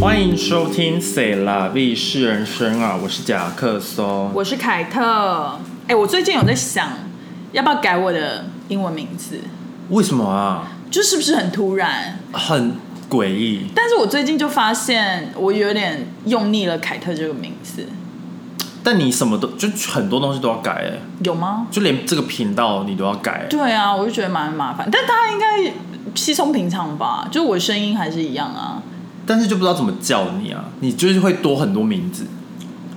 欢迎收听《谁啦 V 是人生》啊，我是贾克松。我是凯特。哎、我最近有在想，要不要改我的英文名字？为什么啊？就是不是很突然？很诡异。但是我最近就发现，我有点用腻了凯特这个名字，但你什么都就很多东西都要改哎，有吗？就连这个频道你都要改欸。对啊，我就觉得蛮麻烦，但大家应该稀松平常吧？就我声音还是一样啊？但是就不知道怎么叫你啊，你就是会多很多名字，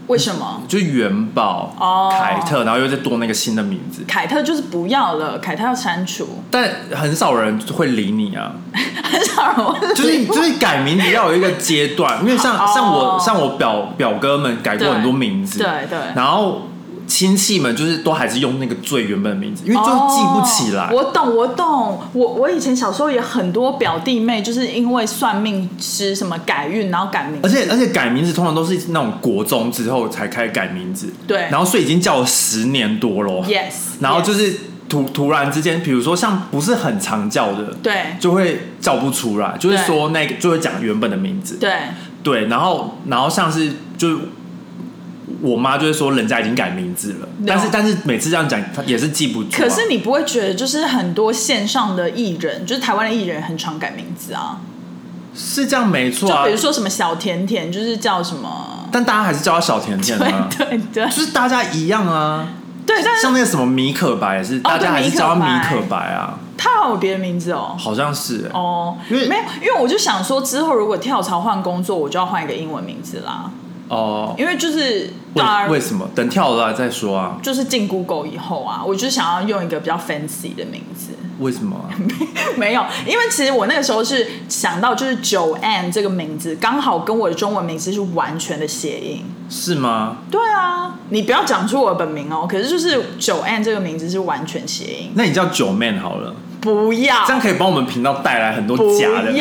为什么？就元宝、哦凯特，然后又再多那个新的名字，凯特就是不要了，凯特要删除，但很少人会理你啊。很少人会就是就是改名字要有一个阶段，因为像哦。像我像我表表哥们改过很多名字，对对。然后亲戚们就是都还是用那个最原本的名字，因为就记不起来。哦我懂，我懂。我我以前小时候也很多表弟妹，就是因为算命师什么改运，然后改名字。而且而且改名字通常都是那种国中之后才开始改名字，对然后所以已经叫了十年多咯。yes，然后就是突突然之间，比如说像不是很常叫的，对就会叫不出来，就会对说那个就会讲原本的名字，对对，然后然后像是就是我妈就会说人家已经改名字了，但是但是每次这样讲，她也是记不住、啊。可是你不会觉得，就是很多线上的艺人，就是台湾的艺人，很常改名字啊。是这样没错啊就比，如说什么小甜甜，就是叫什么？但大家还是叫她小甜甜啊，对对对就是大家一样啊。对，但是像那个什么米可白也是，大家还是叫她米米可白啊，他好像有别的名字哦。好像是、欸。哦，因为没有，因为我就想说，之后如果跳槽换工作，我就要换一个英文名字啦。哦，因为就是为为什么？等跳了再说啊？就是进 Google 以后啊，我就想要用一个比较 fancy 的名字。为什么啊？没有，因为其实我那个时候是想到就是九 Ann 这个名字，刚好跟我的中文名字是完全的谐音。是吗？对啊，你不要讲出我的本名哦。可是就是九 Ann 这个名字是完全谐音，那你叫九 man 好了，不要，这样可以帮我们频道带来很多假的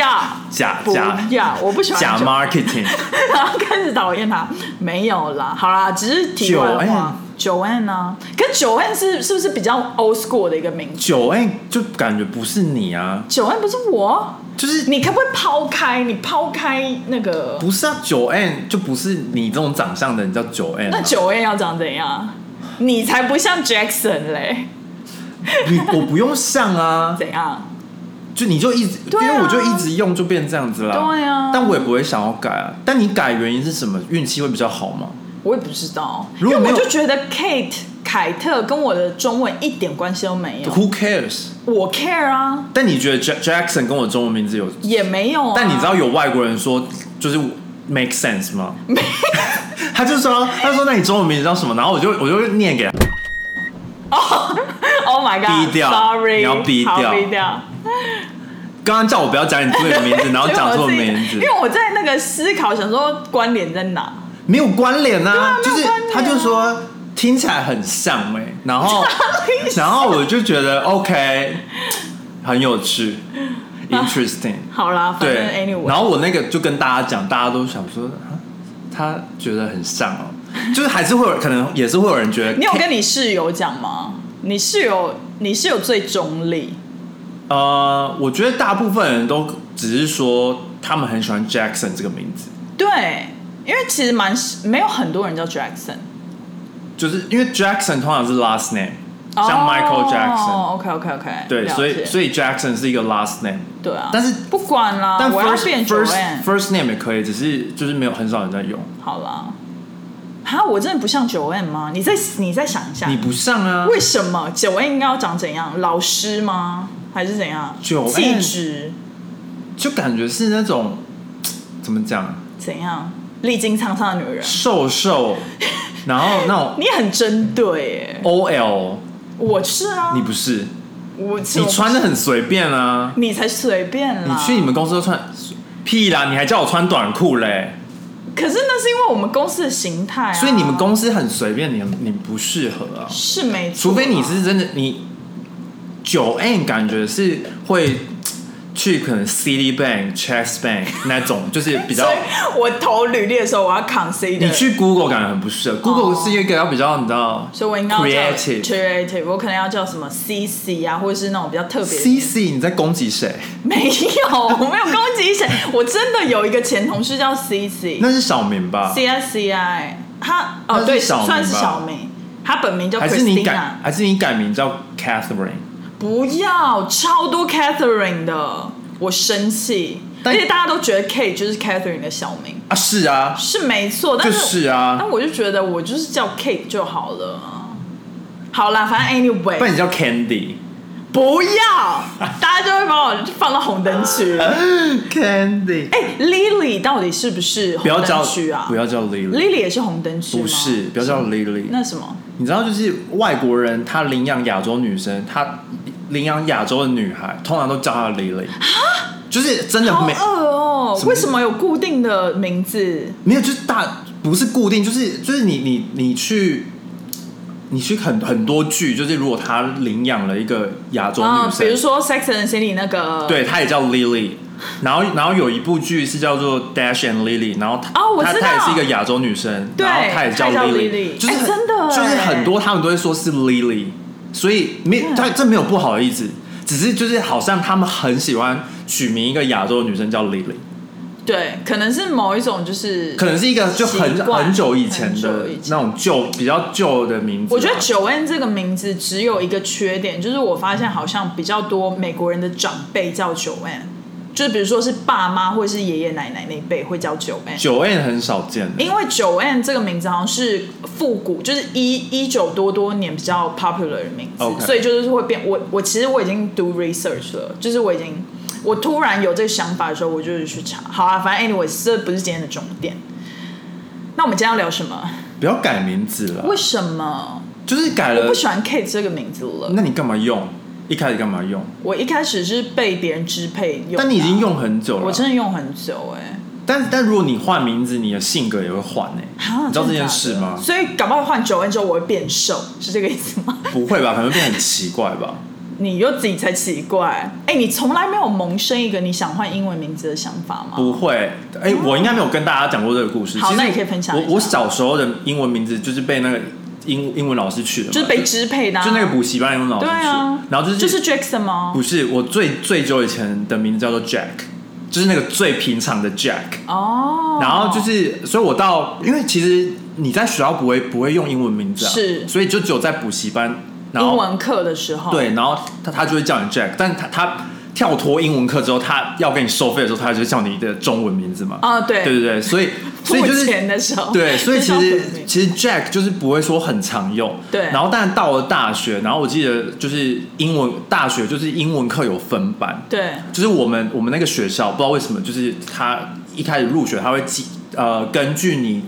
假假要，我不喜欢假 marketing。然后开始讨厌他。没有啦，好啦，只是题外话。九 N 呢？可九 N 是是不是比较 old school 的一个名字？九 N，就感觉不是你啊，九 N 不是我，就是你可不可以抛开？你抛开那个，不是啊，九 N 就不是你这种长相的，你叫九 N、啊。那九 N 要长怎样？你才不像 Jackson 嘞，你我不用像啊，怎样？就你就一直，啊因为我就一直用就变这样子啦。对啊但我也不会想要改啊。但你改原因是什么？运气会比较好吗？我也不知道，因如果我就觉得 Kate 凯特跟我的中文一点关系都没有。Who cares？我 care 啊，但你觉得 Jack Jackson 跟我中文名字有？也没有啊。但你知道有外国人说就是 make sense 吗？他就说他说那你中文名字叫什么？然后我就我就念给他。？Oh my god！Sorry，你要逼掉好逼掉。刚刚叫我不要讲你自己的名字，然后讲错名字因，为我在那个思考，想说关联在哪？没有关联啊，啊就是他就说听起来很像哎、然后 然后我就觉得 OK，很有趣，interesting，好啦，反正对，anyway，然后我那个就跟大家讲，大家都想说，啊他觉得很像哦，就是还是会有可能也是会有人觉得，你有跟你室友讲吗？你是有，你是有最中立，呃，我觉得大部分人都只是说他们很喜欢 Jackson 这个名字，对，因为其实蛮没有很多人叫 Jackson，就是因为 Jackson 通常是 last name，像 Michael Jackson，、哦，OK OK OK，对，所以所以以 Jackson 是一个 last name，对啊，但是不管啦，但我要 first 变 first Joanne，first name 也可以，只是就是没有很少人在用。好啦。哈，我真的不像九 N 吗？你再你再想一下，你不像啊，为什么九 N 应该要长怎样？老师吗？还是怎样？9N 气质就感觉是那种怎么讲，怎样？历经沧桑的女人，瘦瘦，然后那种 你很针对耶。OL，我是啊，你不是，我你穿的很随便啊，你才随便啦。你去你们公司都穿屁啦，你还叫我穿短裤嘞，可是那是因为我们公司的形态啊，所以你们公司很随便，你你不适合啊，是没错啊，除非你是真的你九 N 感觉是会去可能 City Bank、Chase Bank 那种，就是比较 所以我投履历的时候，我要扛 consider。你去 Google 感觉很不适合，Google 是一个要比较你知道，所以我应该要叫 creative creative，我可能要叫什么 CC 啊，或者是那种比较特别的 CC 你在攻击谁？没有，我没有攻击谁，我真的有一个前同事叫 CC，那是小明吧？C S C I，他哦对，小明算是小明，他本名叫还是你 Christina 改，。还是你改名叫 Catherine？不要，超多 Catherine 的，我生气。但而且大家都觉得 Kate 就是 Catherine 的小名，啊，是啊，是没错，但就是啊但我就觉得我就是叫 Kate 就好了。好啦，反正 anyway，不然你叫 Candy。不要，大家就会把我放到红灯区。Candy，哎、l i l y 到底是不是红不要叫灯区啊？不要叫 Lily，Lily 也是红灯区吗？不是，不要叫 Lily。那什么？你知道，就是外国人他领养亚洲女生，他领养亚洲的女孩，通常都叫她 Lily。就是真的没哦、什么为什么有固定的名字？没有，就是大不是固定，就是就是你你你去。你去很很多剧，就是如果她领养了一个亚洲啊、女生，比如说《Sex and the City》那个，对，她也叫 Lily。然后，然后有一部剧是叫做《Dash and Lily》，然后她她哦我知道她也是一个亚洲女生，对然后她也叫她也叫 Lily，Lily 就是真的就是哎很多他们都会说是 Lily，所以没对他这没有不好的意思，只是就是好像他们很喜欢取名一个亚洲的女生叫 Lily，对，可能是某一种就是，可能是一个就很很久以前的那种旧比较旧的名字啊。我觉得九 N 这个名字只有一个缺点，就是我发现好像比较多美国人的长辈叫九 N，就是比如说是爸妈或者是爷爷奶奶那一辈会叫九 N。九 N 很少见的，因为九 N 这个名字好像是复古，就是一一九多多年比较 popular 的名字所以就是会变。我我其实我已经读 research 了，就是我已经我突然有这个想法的时候，我就是去查。好啊，反正 anyways 这不是今天的重点。那我们今天要聊什么？不要改名字了，为什么就是改了我不，喜欢 Kate 这个名字了？那你干嘛用？一开始干嘛用？我一开始是被别人支配用但你已经用很久了，我真的用很久哎、但但如果你换名字，你的性格也会换诶、哈你知道这件事吗？所以搞不好换九 N 之后我会变瘦，是这个意思吗？不会吧？可能会变很奇怪吧？你又自己才奇怪。哎、你从来没有萌生一个你想换英文名字的想法吗？不会，哎、我应该没有跟大家讲过这个故事。好那你可以分享我我小时候的英文名字就是被那个英英文老师去的嘛，就是被支配的、啊，就那个补习班英文老师去，然后就是就是 Jackson 吗？不是我最最久以前的名字叫做 Jack，就是那个最平常的 Jack。哦，然后就是，所以我到，因为其实你在学校不会不会用英文名字啊，是。所以就只有在补习班，然后英文课的时候，对，然后他他就会叫你 Jack，但他他跳脱英文课之后，他要跟你收费的时候，他就会叫你的中文名字嘛。啊对。对对对，所以所以就是钱的时候，对，所以其实其实 Jack 就是不会说很常用。对。然后但到了大学，然后我记得就是英文大学就是英文课有分班，对。就是我们我们那个学校不知道为什么，就是他一开始入学他会记呃根据你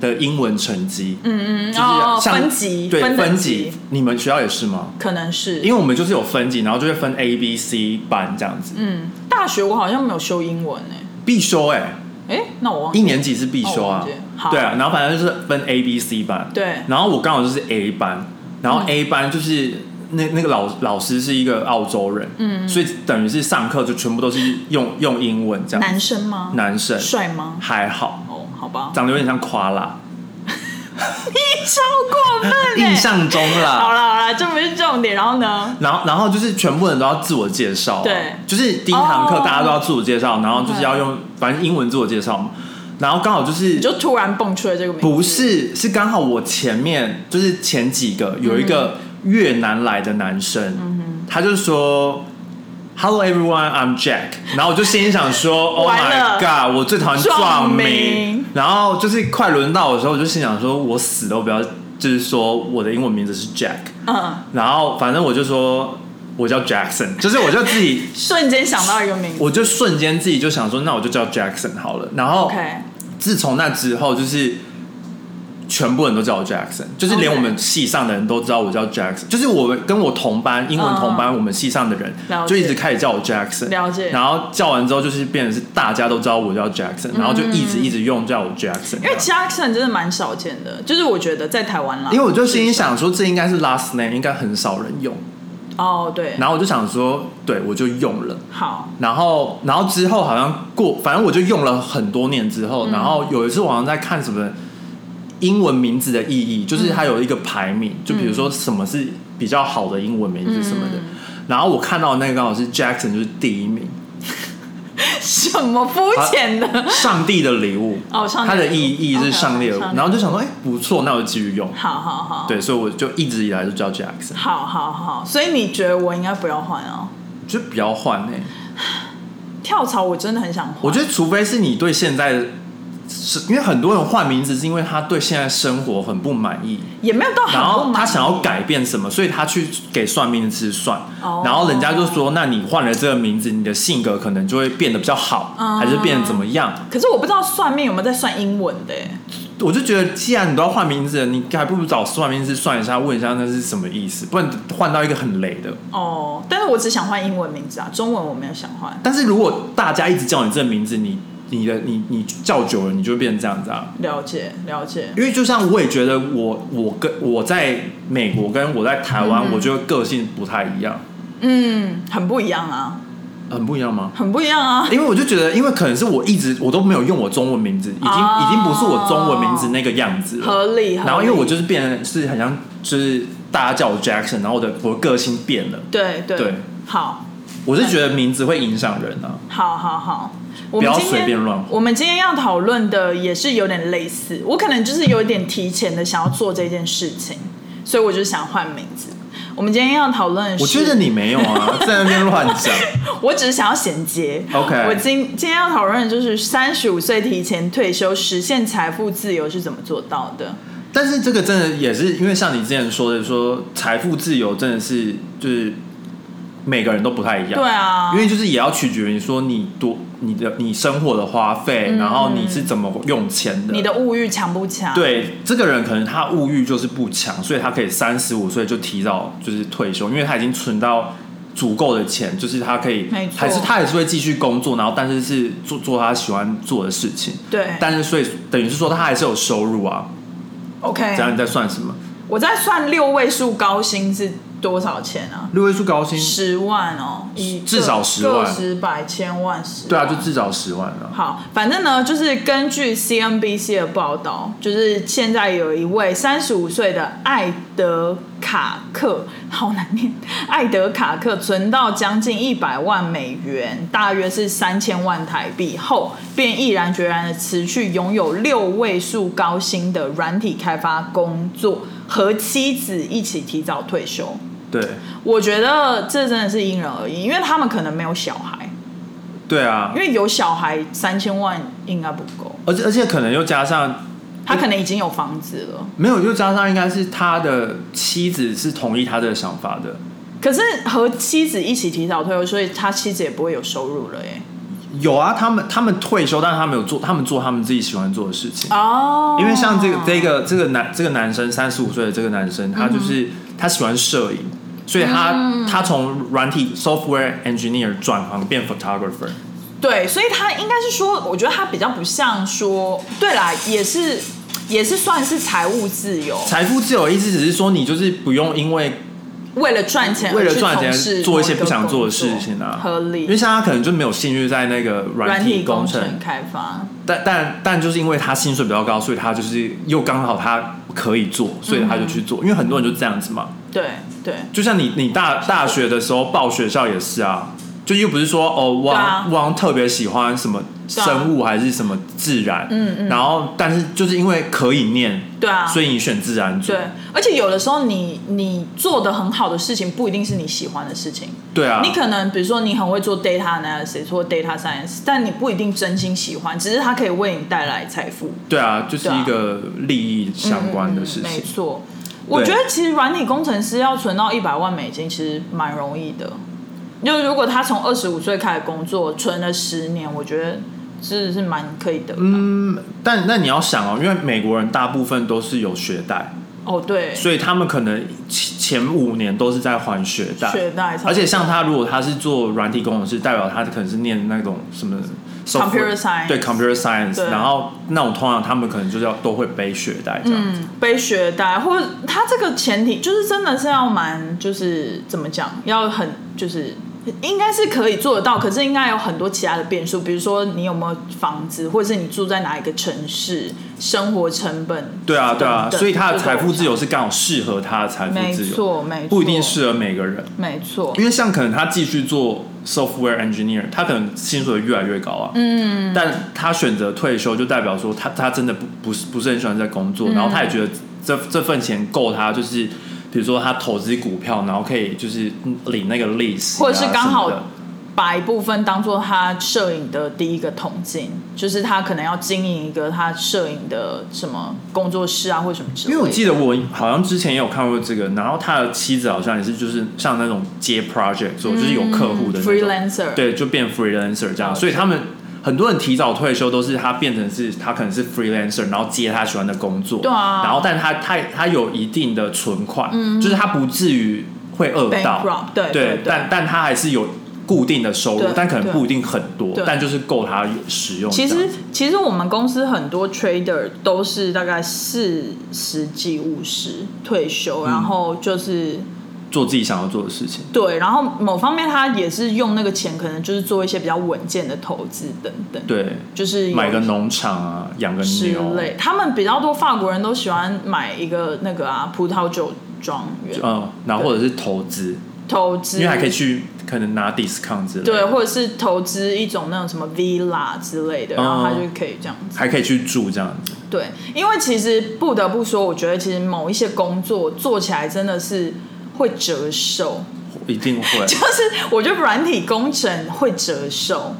的英文成绩，嗯嗯，就是哦分级对分分级你们学校也是吗？可能是。因为我们就是有分级，然后就会分 A、B、C 班这样子，嗯，大学我好像没有修英文诶、必修哎、哎、那我忘记。一年级是必修啊。对啊，然后反正就是分 A、B、C 班，对。然后我刚好就是 A 班，然后 A 班就是那那个老老师是一个澳洲人，嗯，所以等于是上课就全部都是用用英文这样，男生吗？男生。帅吗？还好，哦，好吧，长得有点像夸啦，你超过分欸。印象中啦。好啦。了好了，这不是重点。然后呢？然后，然后就是全部人都要自我介绍啊、对。就是第一堂课哦。大家都要自我介绍，然后就是要用反正英文自我介绍嘛。然后刚好就是你就突然蹦出了这个名字，不是，是刚好我前面就是前几个有一个越南来的男生，他就说 “Hello everyone, I'm Jack”，然后我就心里想说 “Oh 完 my 了 god”，我最讨厌撞撞名名。然后就是快轮到我的时候，我就心想说，我死都不要，就是说我的英文名字是 Jack，嗯，然后反正我就说我叫 Jackson，就是我就自己。瞬间想到一个名字。我就瞬间自己就想说，那我就叫 Jackson 好了。然后 OK，自从那之后，就是全部人都叫我 Jackson，就是连我们系上的人都知道我叫 Jackson，就是我们跟我同班英文同班，我们系上的人就一直开始叫我 Jackson，了解。然后叫完之后，就是变成是大家都知道我叫 Jackson，然后就一直一直用叫我 Jackson，嗯因为 Jackson 真的蛮少见的，就是我觉得在台湾啦，因为我就心里想说，这应该是 last name，应该很少人用。哦，对，然后我就想说，对我就用了。好，然后，然后之后好像过，反正我就用了很多年之嗯。后，然后有一次我好像在看什么英文名字的意义，就是它有一个排名，就比如说什么是比较好的英文名字什么的。嗯。然后我看到那个刚好是 Jackson，就是第一名，什么肤浅的？上帝的礼物。哦，上帝它的意义是上帝的礼物，上然后就想说，哎，不错，那我就继续用。好好好，对，所以我就一直以来就叫 Jackson，好好好，所以你觉得我应该不要换哦？就不要换呢、跳槽我真的很想换，我觉得，除非是你对现在的，是因为很多人换名字是因为他对现在生活很不满意，也没有到很然后不满意他想要改变什么，所以他去给算命师算，哦然后人家就说，那你换了这个名字，你的性格可能就会变得比较好，嗯还是变得怎么样？可是我不知道算命有没有在算英文的耶，我就觉得，既然你都要换名字了，你还不如找算命师算一下，问一下那是什么意思，不然换到一个很雷的。哦，但是我只想换英文名字啊，中文我没有想换。但是如果大家一直叫你这个名字，你你的你你叫久了，你就会变成这样子啊。了解了解，因为就像我也觉得我我跟我在美国跟我在台湾，嗯我觉得个性不太一样，嗯，很不一样啊，很不一样吗？很不一样啊。因为我就觉得，因为可能是我一直我都没有用我中文名字，已经、哦已经不是我中文名字那个样子了。合理，合理然后因为我就是变成是很像，就是大家叫我 Jackson，然后我的我的个性变了。对对对好，我是觉得名字会影响人啊，好好好，我不要们今天随便乱换。我们今天要讨论的也是有点类似，我可能就是有点提前的想要做这件事情，所以我就想换名字。我们今天要讨论我觉得你没有啊，在那边乱讲。我只是想要衔接。OK 我今今天要讨论的就是三十五岁提前退休实现财富自由是怎么做到的。但是这个真的也是因为像你之前说的，说财富自由真的是就是每个人都不太一样。对啊，因为就是也要取决于说你多你的你生活的花费，然后你是怎么用钱的。你的物欲强不强？，对这个人可能他物欲就是不强，所以他可以三十五岁就提早就是退休，因为他已经存到足够的钱，就是他可以还是他还是会继续工作，然后但是是做做他喜欢做的事情。对但是所以等于是说他还是有收入啊，，OK 这。样你在算什么？我在算六位数高薪是多少钱啊？六位数高薪，十万哦，以至少十万个十百千万十。对啊，就至少十万了。好，反正呢，就是根据 CNBC 的报道，就是现在有一位三十五岁的艾德卡克，好难念，艾德卡克存到将近一百万美元，大约是三千万台币后，便毅然决然的辞去拥有六位数高薪的软体开发工作，和妻子一起提早退休。对我觉得这真的是因人而异，因为他们可能没有小孩，对啊因，为有小孩三千万应该不够。而且而且可能又加上他可能已经有房子了，没有，又加上应该是他的妻子是同意他的想法的。可是和妻子一起提早退休，所以他妻子也不会有收入了耶。有啊，他们他们退休，但是他们有做，他们做他们自己喜欢做的事情。哦因为像这个这个这个男这个男生三十五岁的这个男生，他就是、他喜欢摄影，所以他、他从软体 software engineer 转行变 photographer。对，所以他应该是说，我觉得他比较不像说，对啦，也是也是算是财务自由，财富自由意思只是说，你就是不用因为为了赚钱为了赚钱做一些不想做的事情啊，合理。因为像他可能就没有兴趣在那个软软体体工程，工程开发，但但但就是因为他薪水比较高，所以他就是又刚好他可以做，所以他就去做。因为很多人就这样子嘛，对对。就像你你大大学的时候报学校也是啊，就又不是说哦，我好对啊。像我特别喜欢什么生物还是什么自然，嗯嗯。然后但是就是因为可以念，对啊，所以你选自然组，对，而且有的时候你你做的很好的事情，不一定是你喜欢的事情。对啊，你可能比如说你很会做 data analysis 或 data science，但你不一定真心喜欢，只是它可以为你带来财富，对啊，就是一个利益相关的事嗯没情。错。我觉得其实软体工程师要存到一百万美金，其实蛮容易的。就如果他从二十五岁开始工作，存了十年，我觉得是是蛮可以的。嗯，但那你要想哦，因为美国人大部分都是有学贷，哦，对，所以他们可能前前五年都是在还学贷，学贷，而且像他如果他是做软体工程师，代表他可能是念那种什么 Computer science 对 computer science，对。然后那种通常他们可能就是要都会背学贷这样。子。嗯，背学贷，或者他这个前提就是真的是要蛮，就是怎么讲，要很就是应该是可以做得到，可是应该有很多其他的变数，比如说你有没有房子，或者是你住在哪一个城市，生活成本。对啊，对啊，所以他的财富自由是刚好适合他的财富自由，没错，没错，不一定适合每个人。没错，因为像可能他继续做 software engineer，他可能薪水越来越高啊。嗯，但他选择退休，就代表说他他真的不不是不是很喜欢在工嗯作，然后他也觉得这这份钱够他，就是比如说他投资股票，然后可以就是领那个利息啊、或者是刚好把一部分当做他摄影的第一个统进，就是他可能要经营一个他摄影的什么工作室啊，或什么之类的。因为我记得我好像之前也有看过这个，然后他的妻子好像也是就是像那种接 project 做，就是有客户的 freelancer，对，就变 freelancer 这样，所以他们很多人提早退休都是他变成是他可能是 freelancer，然后接他喜欢的工作，对啊。然后但他他他有一定的存款，嗯。就是他不至于会饿到。对对对但但他还是有固定的收入，但可能不一定很多，但就是够他使用其样。实其实我们公司很多 trader 都是大概四十几五十退休，嗯。然后就是做自己想要做的事情，对，然后某方面他也是用那个钱，可能就是做一些比较稳健的投资等等，对，就是有买个农场啊，养个之牛，类。他们比较多法国人都喜欢买一个那个啊葡萄酒庄园。嗯，然后或者是投资，投资，因为还可以去可能拿 discount 之类的，对，或者是投资一种那种什么 villa 之类的，然后他就可以这样子。还可以去住这样子。对，因为其实不得不说，我觉得其实某一些工作做起来真的是会折寿，一定会，就是我觉得软体工程会折寿，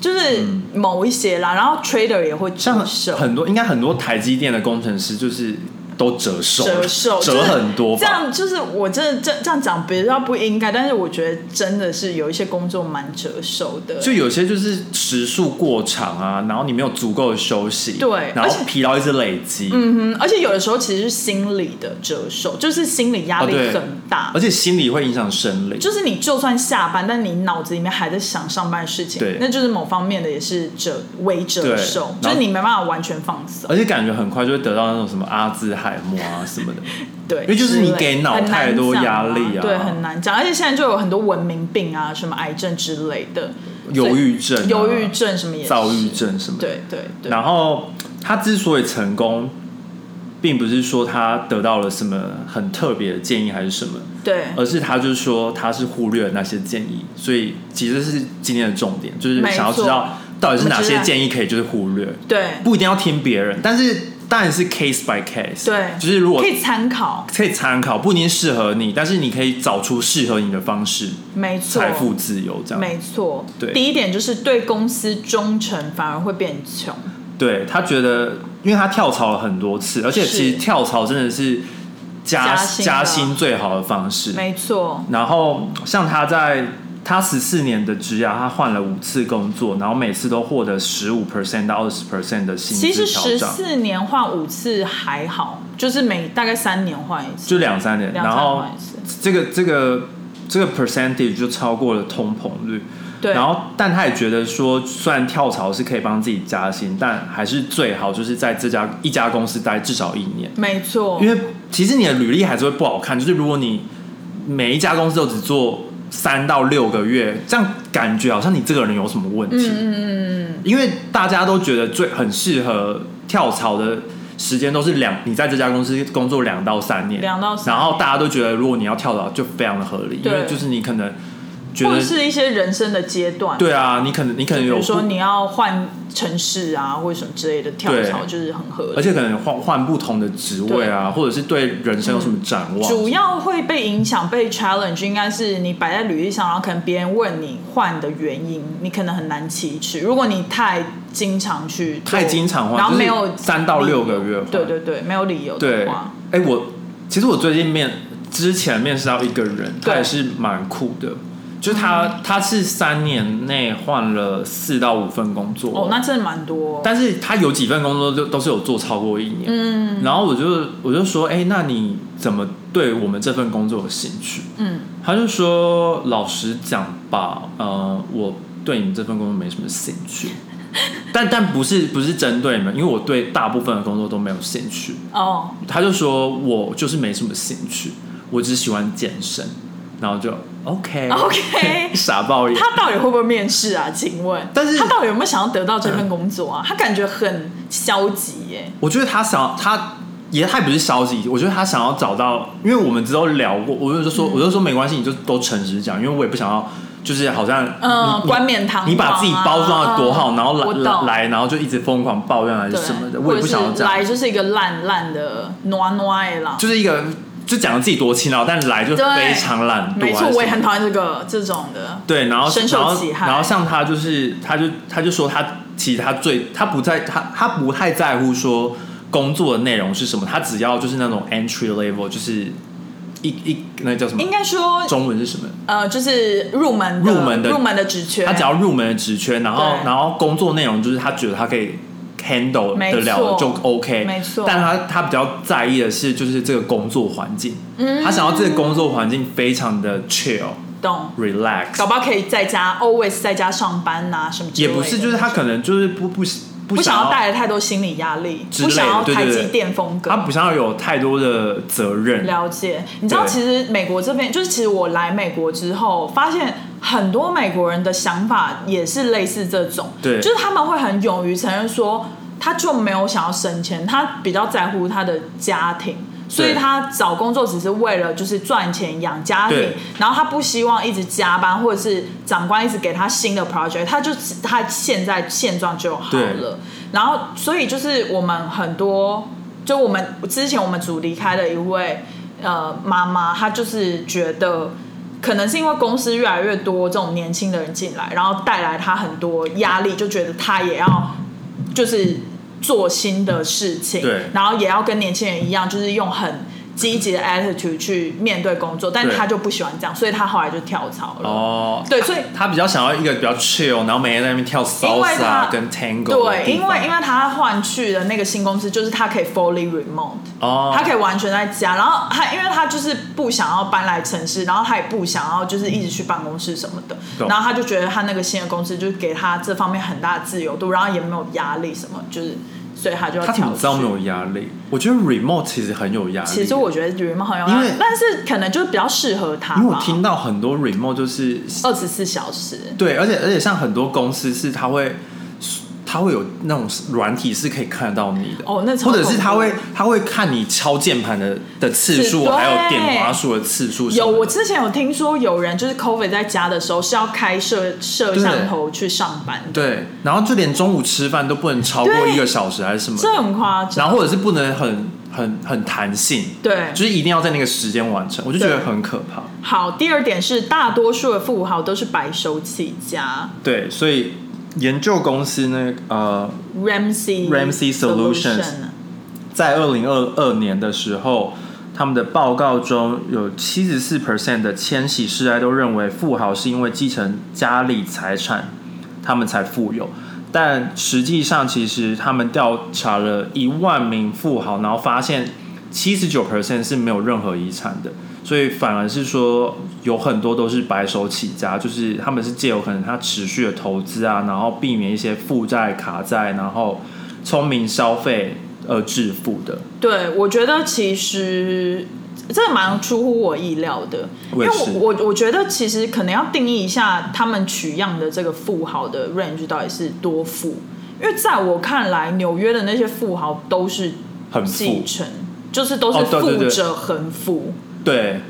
就是某一些啦，然后 trader 也会折像寿。很多应该很多台积电的工程师就是都折寿，折寿折很多。这样就是我真的这这样讲比较不应该，但是我觉得真的是有一些工作蛮折寿的。就有些就是时速过长啊，然后你没有足够的休息，对然后而且疲劳一直累积，嗯哼，而且有的时候其实是心理的折寿，就是心理压力很大。而且心理会影响生理。就是你就算下班，但你脑子里面还在想上班的事情，对那就是某方面的也是折微折寿，就是你没办法完全放松。而且感觉很快就会得到那种什么阿兹海什么的，对，因为就是你给脑太多讲压力啊。对，很难讲。而且现在就有很多文明病啊，什么癌症之类的，忧郁症啊、忧郁症什么也是。躁郁症什么的。对对对，然后他之所以成功，并不是说他得到了什么很特别的建议还是什么，对。而是他就是说他是忽略了那些建议，所以其实是今天的重点，就是想要知道到底是哪些建议可以就是忽略，对。不一定要听别人，但是当然是 case by case，对，就是如果可以参考，可以参考，不一定适合你，但是你可以找出适合你的方式，没错，财富自由这样。没错。对第一点就是对公司忠诚，反而会变穷。对他觉得，因为他跳槽了很多次，而且其实跳槽真的是加加薪加薪最好的方式。没错，然后像他在他十四年的职涯，他换了五次工作，然后每次都获得十五 percent 到二十 percent 的薪其实十四年换五次还好，就是每大概三年换一次，就两三年，然后。这个这个这个 percentage 就超过了通膨率。对，然后，但他也觉得说，虽然跳槽是可以帮自己加薪，但还是最好就是在这家一家公司待至少一年。没错，因为其实你的履历还是会不好看，就是如果你每一家公司都只做三到六个月，这样感觉好像你这个人有什么问题。嗯嗯嗯嗯，因为大家都觉得最很适合跳槽的时间都是两，你在这家公司工作两到三年，两到三。年然后大家都觉得如果你要跳槽就非常的合理，因为就是你可能觉得或者是一些人生的阶段，对啊，你可能你可能有比如说你要换城市啊，或者什么之类的跳对。槽，就是很合理。而且可能换换不同的职位啊，或者是对人生有什么展望，主要会被影响、被 challenge，应该是你摆在履历上，然后可能别人问你换的原因，你可能很难启齿。如果你太经常去太经常换然后没有三到六个月对对对，没有理由对的话，，哎、我其实我最近面之前面试到一个人，他对。也是蛮酷的，就是他他是三年内换了四到五份工作，哦，那真的蛮多。但是他有几份工作就都是有做超过一年，嗯，然后我就我就说，哎、那你怎么对我们这份工作有兴趣？嗯，他就说，老实讲吧，呃，我对你这份工作没什么兴趣，但但不是不是针对你们，因为我对大部分的工作都没有兴趣。哦，他就说我就是没什么兴趣，我只喜欢健身，然后就 OK OK 傻爆眼。他到底会不会面试啊？请问，但是他到底有没有想要得到这份工作啊？他感觉很消极耶。我觉得他想他也他也不是消极，我觉得他想要找到，因为我们之后聊过，我就说、我就说没关系，你就都诚实讲，因为我也不想要就是好像嗯冠冕堂皇啊你把自己包装的多好，嗯然后来来，然后就一直疯狂抱怨还是，什么的，我也不想要或者是这样，来就是一个烂烂的暖暖的啦。就是一个就讲的自己多勤劳，但来就非常懒惰，没错我也很讨厌这个这种的。对，然后深受然后其害然后像他就是，他就他就说他其实他最他不在他他不太在乎说工作的内容是什么，他只要就是那种 entry level，就是一一那叫什么应？该说，中文是什么？呃，就是入门入门的入门的职缺，他只要入门的职缺，然后然后工作内容就是他觉得他可以 handle 没得了就 OK，没错。但他他比较在意的是就是这个工作环境，嗯。他想要这个工作环境非常的 chill 懂。relax，搞不好可以在家 always 在家上班呐、什么之类的。也不是就是他可能就是不不不不想要带来太多心理压力，不想要台积电风格。他不想要有太多的责任，了解，你知道，其实美国这边，就是其实我来美国之后，发现很多美国人的想法也是类似这种，对就是他们会很勇于承认说，他就没有想要升迁，他比较在乎他的家庭。所以他找工作只是为了就是赚钱养家庭，然后他不希望一直加班，或者是长官一直给他新的 project，他就他现在现状就好了。然后所以就是我们很多，就我们之前我们组离开的一位呃妈妈，她就是觉得。可能是因为公司越来越多这种年轻的人进来，然后带来他很多压力，就觉得他也要就是做新的事情，对。然后也要跟年轻人一样，就是用很积极的 attitude 去面对工作，但他就不喜欢这样，所以他后来就跳槽了。哦，对，所以他比较想要一个比较 chill，然后每天在那边跳 salsa 他跟 tango，对，因为因为他换去的那个新公司，就是他可以 fully remote，、哦，他可以完全在家，然后他因为他就是不想要搬来城市，然后他也不想要就是一直去办公室什么的，然后他就觉得他那个新的公司就是给他这方面很大的自由度，然后也没有压力什么，就是所以他就要他怎么知道没有压力？我觉得 remote 其实很有压力，其实我觉得 remote 很有压力，但是可能就比较适合他。因为我听到很多 remote 就是二十四小时，对，而且而且像很多公司是他会。他会有那种软体是可以看得到你的，哦那或者是他会他会看你敲键盘的的次数，还有点滑鼠的次数有，我之前有听说有人就是 COVID 在家的时候是要开摄摄像头去上班。的，对，然后就连中午吃饭都不能超过一个小时还是什么的，这很夸张。然后或者是不能很很很弹性，对，就是一定要在那个时间完成，我就觉得很可怕。好，第二点是大多数的富豪都是白手起家。对，所以研究公司呢，呃，，Ramsey Ramsey Solutions 在二零二二年的时候，他们的报告中有七十四 percent 的千禧世代都认为富豪是因为继承家里财产，他们才富有。但实际上，其实他们调查了一万名富豪，然后发现七十九 percent 是没有任何遗产的，所以反而是说有很多都是白手起家，就是他们是借由可能他持续的投资啊，然后避免一些负债卡债，然后聪明消费而致富的。对，我觉得其实这个蛮出乎我意料的，因为我我我我觉得其实可能要定义一下他们取样的这个富豪的 range 到底是多富，因为在我看来，纽约的那些富豪都是很富继承，就是都是富者恒富。对，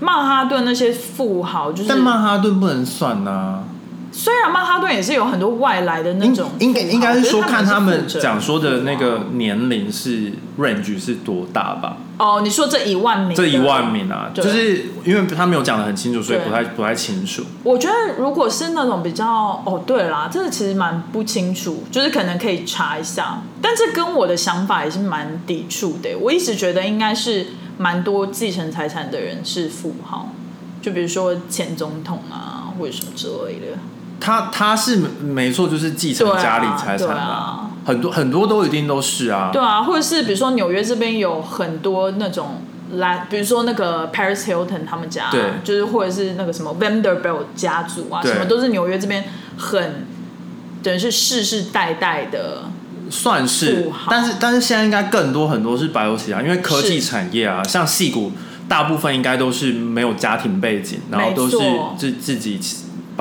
曼哈顿那些富豪就是，但曼哈顿不能算呐、虽然曼哈顿也是有很多外来的那种，应该应该是说看他们讲说的那个年龄是 range 是多大吧？哦，你说这一万名，这一万名啊，就是因为他没有讲的很清楚，所以不太不太清楚。我觉得如果是那种比较哦，对啦，这个其实蛮不清楚，就是可能可以查一下，但这跟我的想法也是蛮抵触的。我一直觉得应该是蛮多继承财产的人是富豪，就比如说前总统啊，或者什么之类的。他他是没错，就是继承家里财产的、啊很多很多都一定都是啊。对啊，或者是比如说纽约这边有很多那种来，比如说那个 Paris Hilton 他们家，对就是或者是那个什么 Vanderbilt 家族啊，什么都是纽约这边很等于是世世代代的。算是，但是但是现在应该更多很多是白手起家，因为科技产业啊，像戏骨大部分应该都是没有家庭背景，然后都是自自己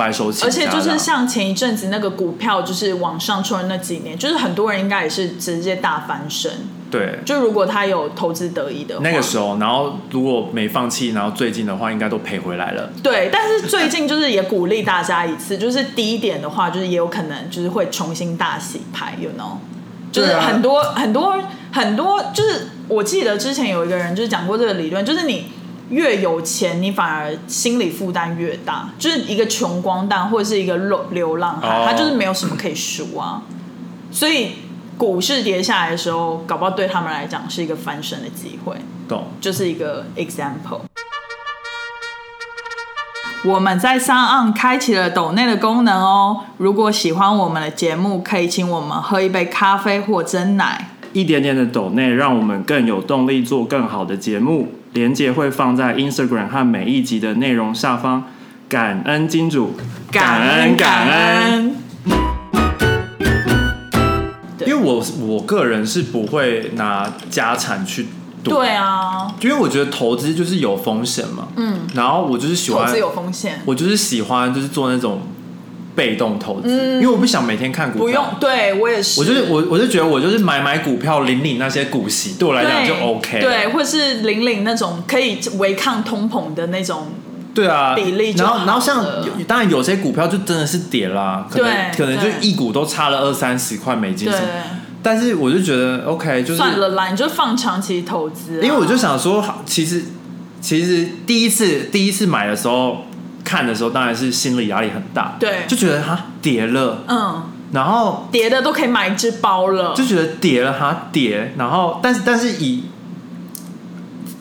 白手起家而且就是像前一阵子那个股票就是往上冲的那几年，就是很多人应该也是直接大翻身。对。就如果他有投资得意的话，那个时候，然后如果没放弃，然后最近的话应该都赔回来了。对，但是最近就是也鼓励大家一次，就是低一点的话，就是也有可能就是会重新大洗牌，you know，就是很多、很多很多，就是我记得之前有一个人就是讲过这个理论，就是你越有钱，你反而心理负担越大，就是一个穷光蛋或者是一个流流浪汉，哦他就是没有什么可以输啊，所以股市跌下来的时候，搞不好对他们来讲是一个翻身的机会。懂？就是一个 example。我们在上岸开启了抖内的功能哦。如果喜欢我们的节目，可以请我们喝一杯咖啡或蒸奶。一点点的抖内，让我们更有动力做更好的节目。连接会放在 Instagram 和每一集的内容下方。感恩金主，感恩感恩。对因为我我个人是不会拿家产去赌，对啊，因为我觉得投资就是有风险嘛。嗯，然后我就是喜欢投资有风险，我就是喜欢就是做那种被动投资，因为我不想每天看股票。嗯不用。对我也是。我就是我我就觉得我就是买买股票领领那些股息，对我来讲就 OK 了。对，或是领领那种可以违抗通膨的那种。对啊，比例然后然后像当然有些股票就真的是跌啦，可能可能就一股都差了二三十块美金对什，么，但是我就觉得 OK，就是算了啦，你就放长期投资啊。因为我就想说，好其实其实第一次第一次买的时候看的时候，当然是心理压力很大，对。就觉得哈跌了，嗯，然后跌的都可以买一只包了。就觉得跌了哈跌，然后但是但是以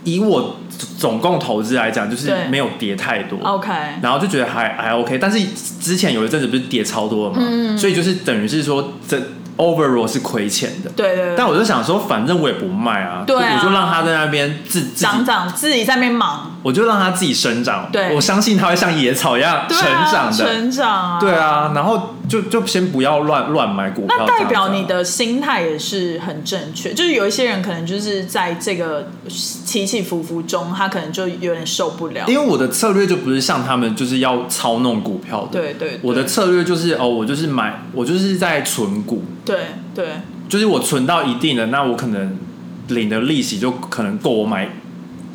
以我总共投资来讲，就是对。没有跌太多。OK，然后就觉得还还 OK，但是之前有一阵子不是跌超多了嘛，嗯。所以就是等于是说这 overall 是亏钱的。对但我就想说，反正我也不卖啊，对啊我就让它在那边自自己长长自己在那边忙，我就让它自己生长。对我相信它会像野草一样成长的。成长啊，对。啊，然后就就先不要乱乱买股票。那代表你的心态也是很正确，就是有一些人可能就是在这个起起伏伏中，他可能就有点受不了。因为我的策略就不是像他们就是要操弄股票的。对对对我的策略就是哦，我就是买，我就是在存股，对对就是我存到一定的，那我可能领的利息就可能够我买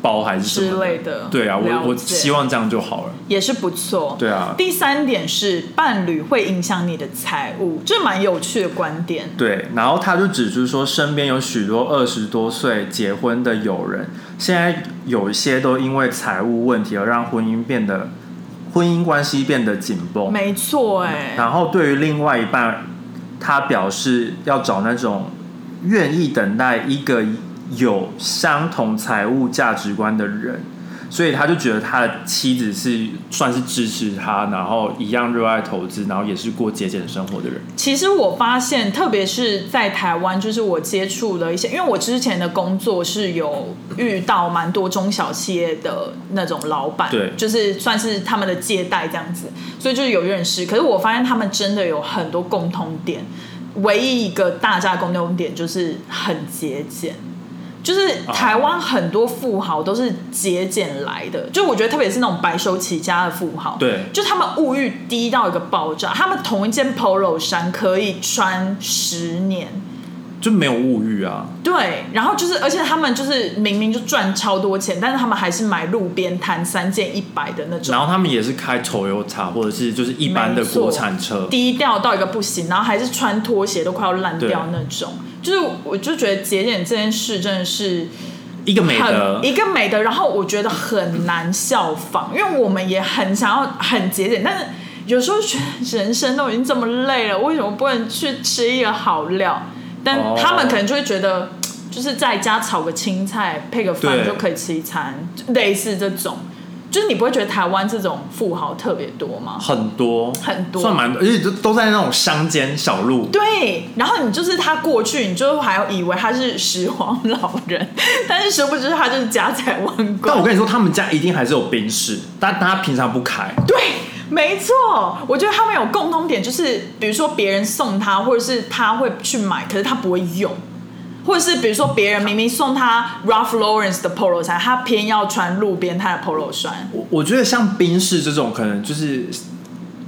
包还是什么之类的对啊，我我希望这样就好了。也是不错。对啊，第三点是伴侣会影响你的财务，这蛮有趣的观点。对，然后他就指出说，身边有许多二十多岁结婚的友人，现在有一些都因为财务问题而让婚姻变得婚姻关系变得紧绷。没错，哎，然后对于另外一半，他表示要找那种愿意等待一个有相同财务价值观的人，所以他就觉得他的妻子是算是支持他，然后一样热爱投资，然后也是过节俭生活的人。其实我发现，特别是在台湾，就是我接触了一些，因为我之前的工作是有遇到蛮多中小企业的那种老板，对就是算是他们的借贷这样子，所以就是有认识。可是我发现他们真的有很多共通点，唯一一个大家的共通点就是很节俭。就是台湾很多富豪都是节俭来的，就我觉得特别是那种白手起家的富豪，对。就他们物欲低到一个爆炸，他们同一件 polo 衫可以穿十年，就没有物欲啊，对，然后就是，而且他们就是明明就赚超多钱，但是他们还是买路边摊三件一百的那种然，后他们也是开 Toyota 或者是就是一般的国产车，低调到一个不行，然后还是穿拖鞋都快要烂掉那种。就是我就觉得节俭这件事真的是一个美德一个美德，然后我觉得很难效仿，因为我们也很想要很节俭，但是有时候觉得人生都已经这么累了，为什么不能去吃一个好料？但哦他们可能就会觉得，就是在家炒个青菜配个饭就可以吃一餐，类似这种。就是你不会觉得台湾这种富豪特别多吗？很多很多算蛮多，而且都都在那种乡间小路。对，然后你就是他过去，你就还以为他是拾荒老人，但是殊不知他就是家财万贯但。我跟你说，他们家一定还是有宾士，但但他平常不开。对，没错，我觉得他们有共通点，就是比如说别人送他，或者是他会去买，可是他不会用。或者是比如说别人明明送他 Ralph Lauren 的 polo 衫，他偏要穿路边摊的 polo 衫。我我觉得像冰室这种，可能就是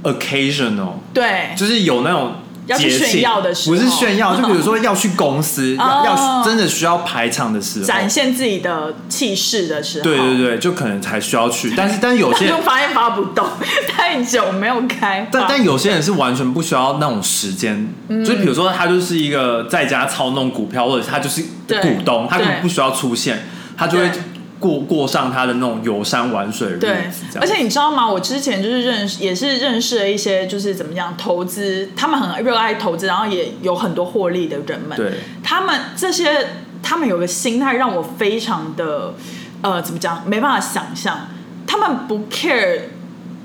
occasional，对，就是有那种要炫耀的时候不是炫耀，就比如说 要去公司，要哦要真的需要排场的时候，展现自己的气势的时候。对对对，就可能才需要去。但是但是有些就 发现发不动，太久没有开。但但有些人是完全不需要那种时间，嗯就是比如说他就是一个在家操弄股票，或者他就是股东，他根本不需要出现，他就会对过过上他的那种游山玩水的日对子。这，样而且你知道吗？我之前就是认识，也是认识了一些，就是怎么讲投资，他们很热爱投资，然后也有很多获利的人们。对，他们这些，他们有个心态让我非常的，呃，怎么讲？没办法想象，他们不 care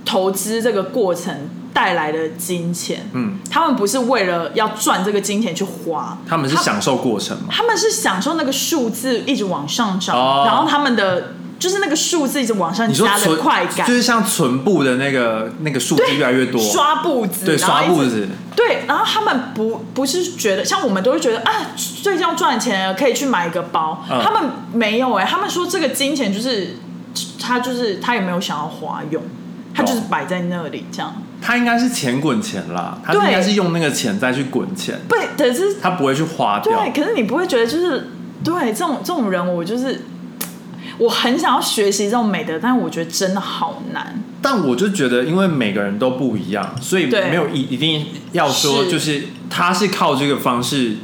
投资这个过程带来的金钱，嗯，他们不是为了要赚这个金钱去花，他们是享受过程嘛？他们是享受那个数字一直往上涨，哦。然后他们的就是那个数字一直往上加的快感，就是像存布的那个那个数字越来越多，刷步子，对刷步子，对，然后他们不不是觉得像我们都会觉得啊，最近要赚钱了，可以去买一个包，嗯。他们没有哎、他们说这个金钱就是他就是他也没有想要花用，他就是摆在那里这样，他应该是钱滚钱啦，他对应该是用那个钱再去滚钱，不，可是他不会去花掉。对，可是你不会觉得就是对这种这种人，我就是我很想要学习这种美德，但是我觉得真的好难。但我就觉得，因为每个人都不一样，所以对没有一一定要说，就是他是靠这个方式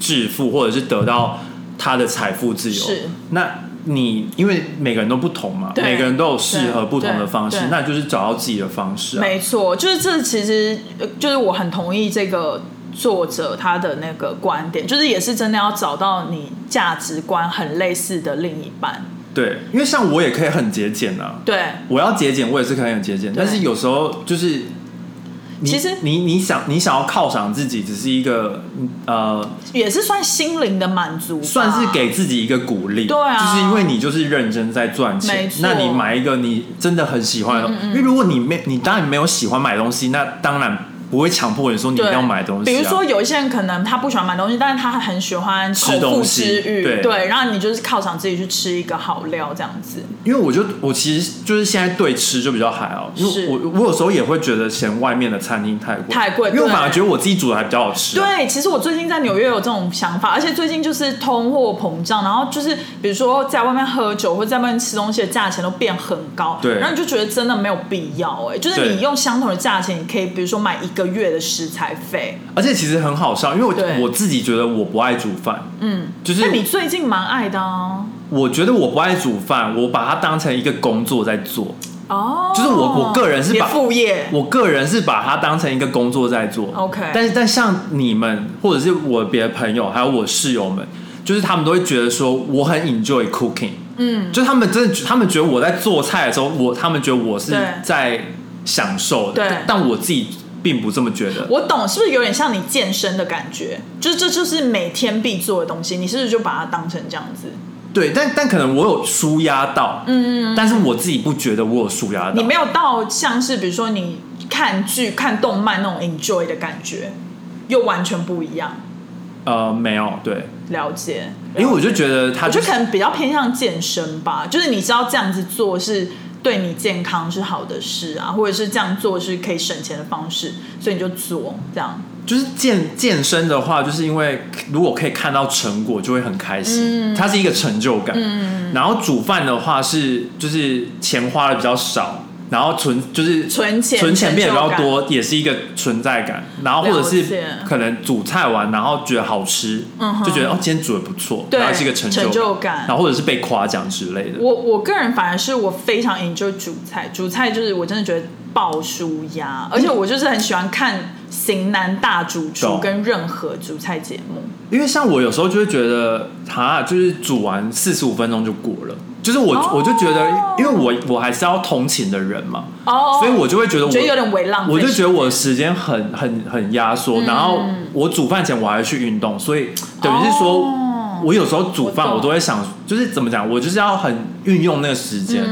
致富，或者是得到他的财富自由。是那你因为每个人都不同嘛，每个人都有适合不同的方式那就是找到自己的方式啊。没错，就是这其实呃就是我很同意这个作者他的那个观点，就是也是真的要找到你价值观很类似的另一半。对，因为像我也可以很节俭啊，对，我要节俭，我也是可以很节俭，但是有时候就是。你其实你你想你想要犒赏自己，只是一个呃，也是算心灵的满足，算是给自己一个鼓励。对啊就是因为你就是认真在赚钱那你买一个你真的很喜欢因为如果你没你当然没有喜欢买东西，那当然不会强迫你说你一定要买东西、啊。比如说有一些人可能他不喜欢买东西，但是他很喜欢口腹之欲，对然后你就是犒赏自己去吃一个好料这样子。因为我就我其实就是现在对吃就比较还好，因是为我我有时候也会觉得嫌外面的餐厅太贵，太贵因为我反而觉得我自己煮的还比较好吃、啊。对，其实我最近在纽约有这种想法，而且最近就是通货膨胀，然后就是比如说在外面喝酒或者在外面吃东西的价钱都变很高，对然后你就觉得真的没有必要哎、就是你用相同的价钱，你可以比如说买一个月的食材费，而且其实很好笑，因为对。我我自己觉得我不爱煮饭，嗯，就是你最近蛮爱的哦，我觉得我不爱煮饭，我把它当成一个工作在做。哦，就是我我个人是把副业，我个人是把它当成一个工作在做。OK 但是但像你们或者是我别的朋友，还有我室友们，就是他们都会觉得说我很 enjoy cooking，嗯，就他们真的他们觉得我在做菜的时候，我他们觉得我是在享受的，但我自己并不这么觉得。我懂，是不是有点像你健身的感觉？就是这就是每天必做的东西，你是不是就把它当成这样子？对，但但可能我有舒压到，嗯，但是我自己不觉得我有舒压到。你没有到像是比如说你看剧、看动漫那种 enjoy 的感觉，又完全不一样。呃没有对，了解，因为我就觉得他就是我觉得可能比较偏向健身吧，就是你知道这样子做是对你健康是好的事啊，或者是这样做是可以省钱的方式，所以你就做这样。就是健健身的话，就是因为如果可以看到成果，就会很开心，嗯它是一个成就感。然后煮饭的话是就是钱花的比较少，然后存就是存钱存钱变得比较多，也是一个存在感。然后或者是可能煮菜完，然后觉得好吃，嗯哼。就觉得哦今天煮的不错，对然后是一个成成就感。然后或者是被夸奖之类的。我我个人反而是我非常 enjoy 煮菜，煮菜就是我真的觉得爆舒压，而且我就是很喜欢看型男大主厨跟任何煮菜节目。因为像我有时候就会觉得，哈，就是煮完四十五分钟就过了，就是我、哦。我就觉得，因为我我还是要通勤的人嘛，哦，所以我就会觉得我觉得有点微浪费我就觉得我的时间很很很压缩，嗯。然后我煮饭前我还去运动，所以等于是说，哦。我有时候煮饭我都会想，就是怎么讲，我就是要很运用那个时间，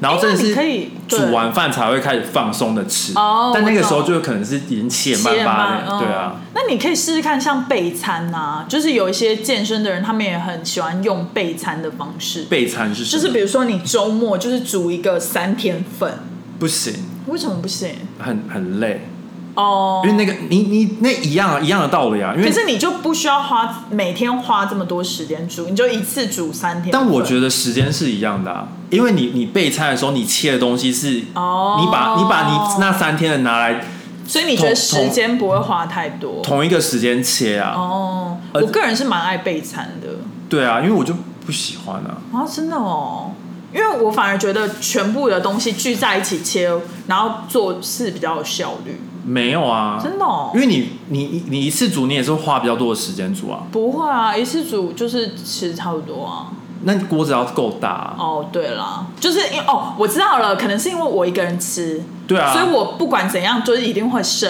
然后真的是可以煮完饭才会开始放松的吃，哦但那个时候就可能是已经七点半八点对啊。嗯。那你可以试试看，像备餐呐、就是有一些健身的人，他们也很喜欢用备餐的方式，备餐是什么？就是比如说你周末就是煮一个三天份，不行，为什么不行？很很累，哦因为那个你你那一样一样的道理啊，因为可是你就不需要花每天花这么多时间煮，你就一次煮三天。但我觉得时间是一样的、啊，因为你你备餐的时候，你切的东西是，哦你把你把你那三天的拿来所以你觉得同时间不会花太多？同一个时间切啊，哦，我个人是蛮爱备餐的对啊，因为我就不喜欢啊，啊，真的哦。因为我反而觉得全部的东西聚在一起切，然后做事比较有效率。没有啊，真的哦？因为你你你一次煮，你也是会花比较多的时间煮啊，不会啊，一次煮就是吃差不多啊。那锅子要够大、啊，哦，对啦，就是因为哦，我知道了，可能是因为我一个人吃，对啊，所以我不管怎样，就是一定会剩，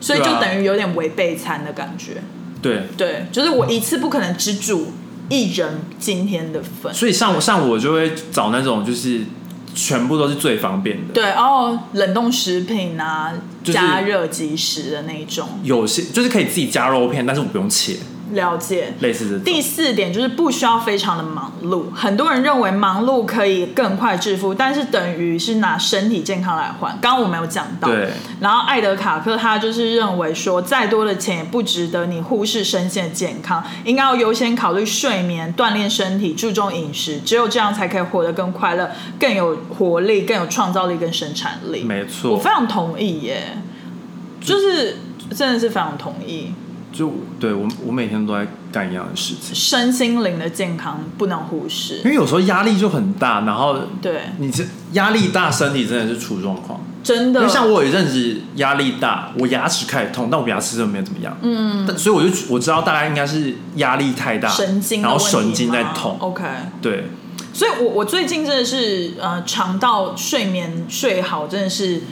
所以就等于有点违背餐的感觉。对，对，就是我一次不可能只煮一人今天的份。所以像我像我就会找那种就是全部都是最方便的，对哦，冷冻食品啊，就是加热即食的那一种，有些就是可以自己加肉片，但是我不用切，了解。类似的。第四点就是不需要非常的忙碌。很多人认为忙碌可以更快致富，但是等于是拿身体健康来换。刚刚我没有讲到，对。然后艾德卡克他就是认为说，再多的钱也不值得你忽视身心的健康，应该要优先考虑睡眠、锻炼身体、注重饮食，只有这样才可以活得更快乐、更有活力、更有创造力跟生产力。没错我非常同意耶，就是真的是非常同意。就对我我每天都在干一样的事情，身心灵的健康不能忽视因。为有时候压力就很大，然后对，你这压力大，身体真的是出状况。真的。因为像我有一阵子压力大，我牙齿开始痛，但我牙齿真的没有怎么样。嗯，但所以我就我知道大概应该是压力太大，神经然后神经在痛。OK，对，所以我我最近真的是呃肠道睡眠睡好，真的是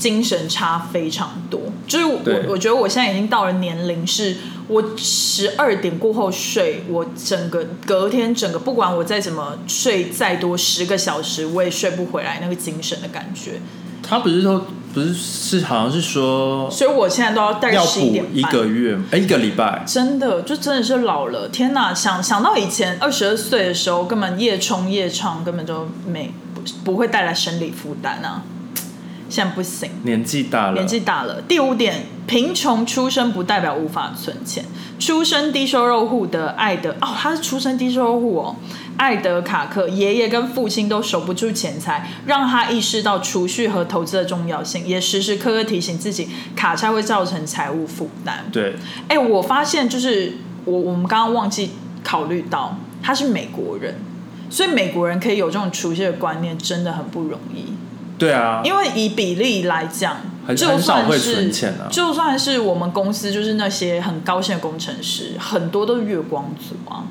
精神差非常多。就是我我觉得我现在已经到了年龄，是我十二点过后睡，我整个隔天整个不管我再怎么睡再多十个小时，我也睡不回来那个精神的感觉。他不是说不是是好像是说所以我现在都要大概要十一点半。补一个月，哎、一个礼拜。真的，就真的是老了。天哪，想想到以前二十二岁的时候，根本夜冲夜唱，根本就没不不会带来生理负担啊。现在不行，年纪大了，年纪大了。第五点，贫穷出身不代表无法存钱。出身低收入户的艾德，哦，他是出身低收入户哦。艾德卡克爷爷跟父亲都守不住钱财，让他意识到储蓄和投资的重要性，也时时刻刻提醒自己，卡债会造成财务负担。对，哎、我发现就是我我们刚刚忘记考虑到他是美国人，所以美国人可以有这种储蓄的观念，真的很不容易。对啊，因为以比例来讲，很就很少会算是存钱啊。就算是我们公司就是那些很高薪的工程师，很多都是月光族啊，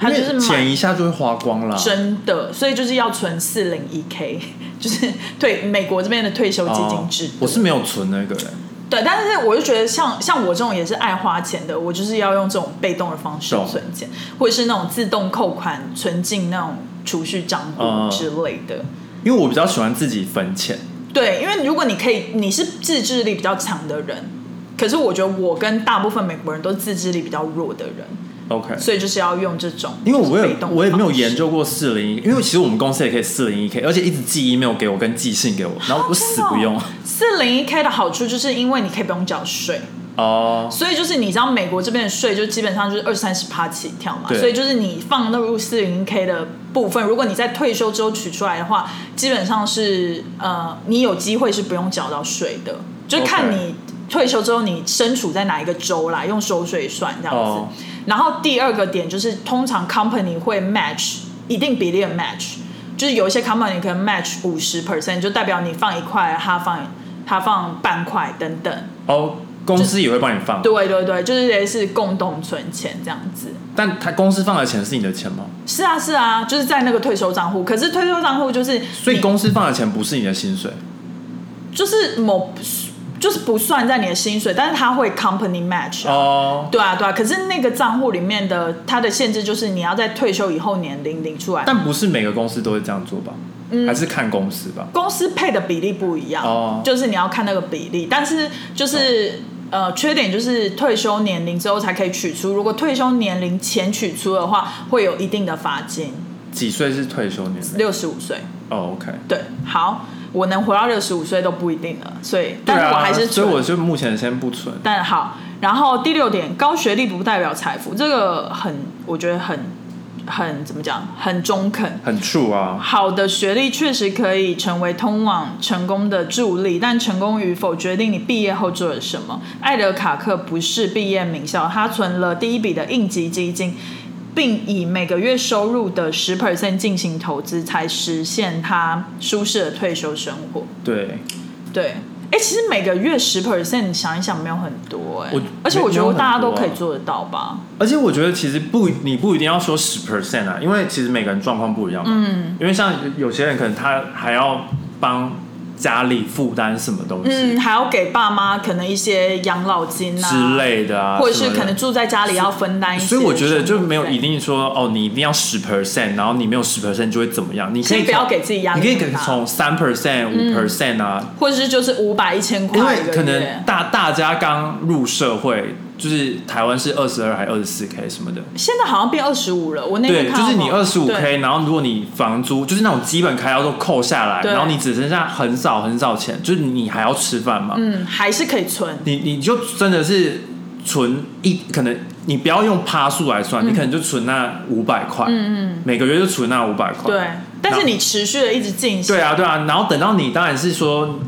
他就是因为钱一下就会花光了。真的，所以就是要存四零一 k，就是退美国这边的退休基金制我是没有存那个人，对，但是我就觉得像像我这种也是爱花钱的，我就是要用这种被动的方式懂。存钱，或者是那种自动扣款存进那种储蓄账户嗯。之类的。因为我比较喜欢自己分钱。对，因为如果你可以，你是自制力比较强的人，可是我觉得我跟大部分美国人都是自制力比较弱的人，OK，所以就是要用这种，因为我也我也没有研究过四零一，因为其实我们公司也可以四零一 K，而且一直寄 email 给我跟寄信给我，然后我死不用。四零一 k 的好处就是因为你可以不用缴税，哦，所以就是你知道美国这边的税就基本上就是二三十趴起跳嘛，所以就是你放入四零 k 的部分，如果你在退休之后取出来的话，基本上是呃你有机会是不用缴到税的，就看你退休之后你身处在哪一个州啦，用收税算这样子。哦然后第二个点就是通常 company 会 match 一定比例的 match，就是有一些 company 可能 match 五十 percent，就代表你放一块，他放他放半块等等。哦，公司也会帮你放，对对对，就是类似共同存钱这样子。但他公司放的钱是你的钱吗？是啊是啊，就是在那个退休账户。可是退休账户就是，所以公司放的钱不是你的薪水，就是某就是不算在你的薪水，但是它会 company match 啊。哦，对啊对啊，可是那个账户里面的它的限制就是你要在退休以后年龄领出来。但不是每个公司都会这样做吧？嗯还是看公司吧。公司配的比例不一样，哦就是你要看那个比例，但是就是。呃，缺点就是退休年龄之后才可以取出，如果退休年龄前取出的话，会有一定的罚金，几岁是退休年龄？六十五岁。哦，OK。对，好，我能活到六十五岁都不一定了，所以，但是我啊，还是存。所以我就目前先不存。但好，然后第六点，高学历不代表财富，这个很，我觉得很很怎么讲，很中肯。很 true 啊，好的学历确实可以成为通往成功的助力，但成功与否决定你毕业后做了什么。艾德卡克不是毕业名校，他存了第一笔的应急基金，并以每个月收入的十 percent 进行投资，才实现他舒适的退休生活。对，对，哎，其实每个月十 percent，你想一想没有很多哎我，而且我觉得大家都可以做得到吧。而且我觉得其实不，你不一定要说十 percent 啊，因为其实每个人状况不一样嘛。嗯，因为像有有些人可能他还要帮家里负担什么东西？嗯，还要给爸妈可能一些养老金啊之类的啊，或者是可能住在家里要分担一些所以我觉得就没有一定说哦，你一定要十 percent，然后你没有十 percent 就会怎么样？你可以不要给自己压力你可以给从三 percent、五 percent 啊，或者是就是五百一千块因为可能。大大家刚入社会，就是台湾是二十二还二十四 k 什么的，现在好像变二十五了，我那天对，就是你二十五 k，然后如果你房租就是那种基本开销都扣下来，然后你只剩下很少很少钱，就是你还要吃饭嘛，嗯，还是可以存。你你就真的是存一可能你不要用趴数来算，你可能就存那五百块，嗯嗯，每个月就存那五百块，对，但是你持续的一直进行，对啊对啊，然后等到你当然是说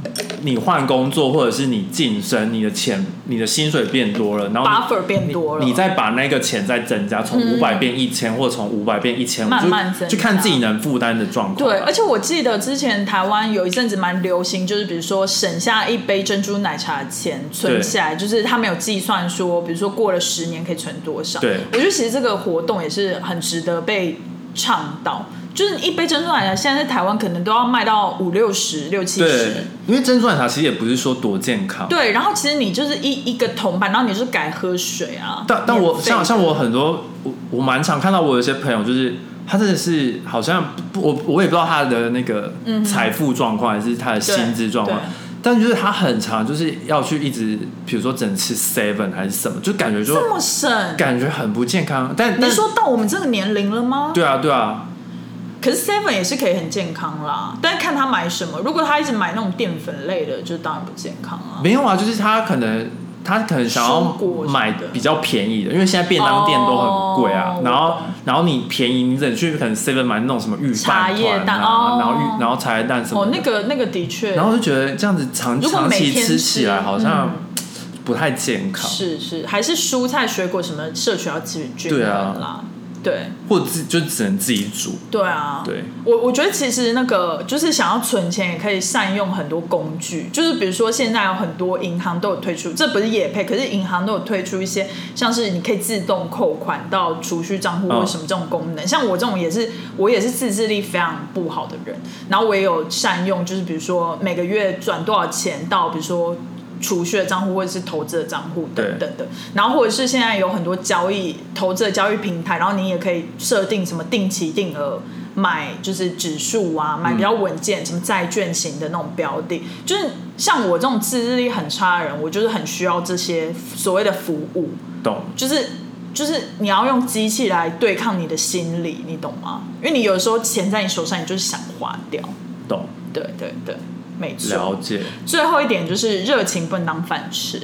你换工作或者是你晋升，你的钱你的薪水变多了，然后你 buffer 变多了，你再把那个钱再增加，从五百变一千，或者从五百变一千，慢慢增加就就看自己能负担的状况。对，而且我记得之前台湾有一阵子蛮流行，就是比如说省下一杯珍珠奶茶的钱存起来，就是他没有计算说，比如说过了十年可以存多少。对我觉得其实这个活动也是很值得被倡导。就是一杯珍珠奶茶，现在在台湾可能都要卖到五六十、六七对十。，因为珍珠奶茶其实也不是说多健康。对，然后其实你就是一一个铜板，然后你就是改喝水啊。但但我像像我很多我我蛮常看到我有些朋友就是他真的是好像不我我也不知道他的那个财富状况还是他的薪资状况但就是他很常就是要去一直比如说整吃 seven 还是什么，就感觉就这么省？感觉很不健康。但你说到我们这个年龄了吗？对啊对啊，可是 Seven 也是可以很健康啦，但是看他买什么。如果他一直买那种淀粉类的，就当然不健康啊。没有啊，就是他可能他可能想要蔬果什么的买比较便宜的，因为现在便当店都很贵啊。哦然后然后你便宜，你只能去可能 seven 买那种什么玉茶叶蛋啊，哦然后玉然后茶叶蛋什么哦，那个那个的确，然后就觉得这样子长长期吃起来好像嗯不太健康，是是还是蔬菜水果什么摄取要均均衡啦。对或者自就只能自己煮。对啊，对，我我觉得其实那个就是想要存钱，也可以善用很多工具。就是比如说现在有很多银行都有推出，这不是也配，可是银行都有推出一些像是你可以自动扣款到储蓄账户嗯或什么这种功能。像我这种也是，我也是自制力非常不好的人，然后我也有善用，就是比如说每个月转多少钱到比如说。储蓄的账户或者是投资的账户等等的，然后或者是现在有很多交易投资的交易平台，然后你也可以设定什么定期定额买，就是指数啊，买比较稳健，什么债券型的那种标的。就是像我这种自制力很差的人，我就是很需要这些所谓的服务，懂？就是就是你要用机器来对抗你的心理，你懂吗？因为你有时候钱在你手上，你就是想花掉。懂？对对对，没了。解，最后一点就是热情不能当饭吃。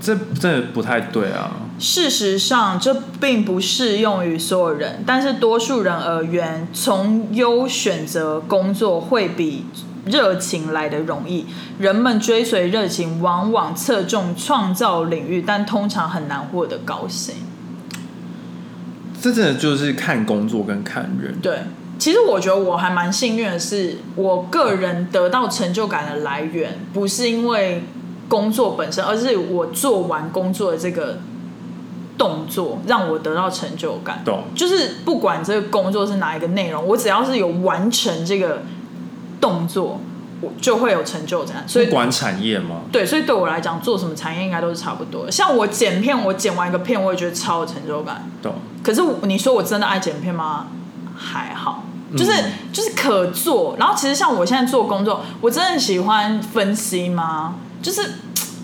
这真的不太对啊。事实上，这并不适用于所有人，但是多数人而言，从优选择工作会比热情来的容易。人们追随热情，往往侧重创造领域，但通常很难获得高薪。这真的就是看工作跟看人。对，其实我觉得我还蛮幸运的是，我个人得到成就感的来源，不是因为工作本身，而是我做完工作的这个动作让我得到成就感。懂？就是不管这个工作是哪一个内容，我只要是有完成这个动作，我就会有成就感。所以不管产业吗？对，所以对我来讲，做什么产业应该都是差不多的。像我剪片，我剪完一个片，我也觉得超有成就感。懂？可是你说我真的爱剪片吗？还好，就是、嗯就是可做。然后其实像我现在做工作，我真的喜欢分析吗？就是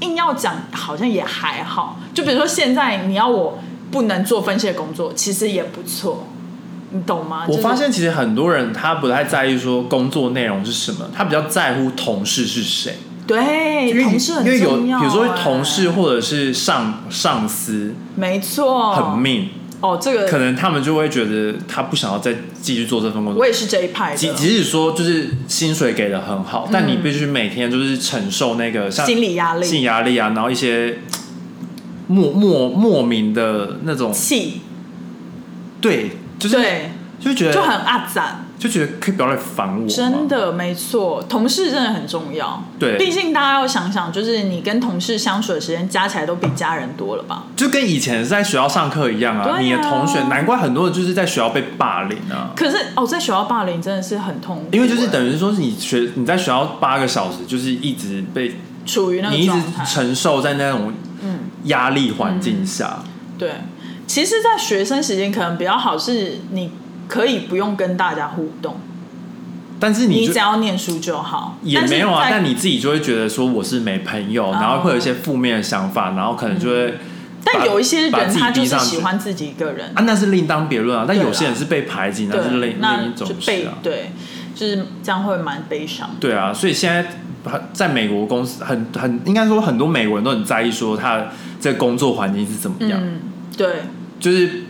硬要讲，好像也还好。就比如说现在你要我不能做分析的工作，其实也不错，你懂吗？我发现其实很多人他不太在意说工作内容是什么，他比较在乎同事是谁。对同事很因为有重要比如说哎同事或者是上上司没错，很命，哦，这个可能他们就会觉得他不想要再继续做这份工作。我也是这一派的，即即使说就是薪水给的很好，但你必须每天就是承受那个像心理压力心理压力啊，然后一些莫莫莫名的那种气，对，就是对，就觉得就很阿展。就觉得可以不要来烦我，真的没错，同事真的很重要。对毕竟大家要想想，就是你跟同事相处的时间加起来都比家人多了吧？就跟以前在学校上课一样啊。啊你的同学，难怪很多人就是在学校被霸凌啊。可是哦，在学校霸凌真的是很痛苦，因为就是等于说是你学你在学校八个小时，就是一直被处于那个你一直。承受在那种嗯压力环境下。对，其实，在学生时间可能比较好，是你可以不用跟大家互动，但是你你只要念书就好。也没有啊，但你自己就会觉得说我是没朋友，然后会有一些负面的想法，然后可能就会。嗯但有一些人他就是喜欢自己一个人，啊，那是另当别论啊。但有些人是被排挤，那是，另另一种事啊。对，就是这样会蛮悲伤。对啊，所以现在在美国公司很很应该说很多美国人都很在意说他的这工作环境是怎么样，嗯，对，就是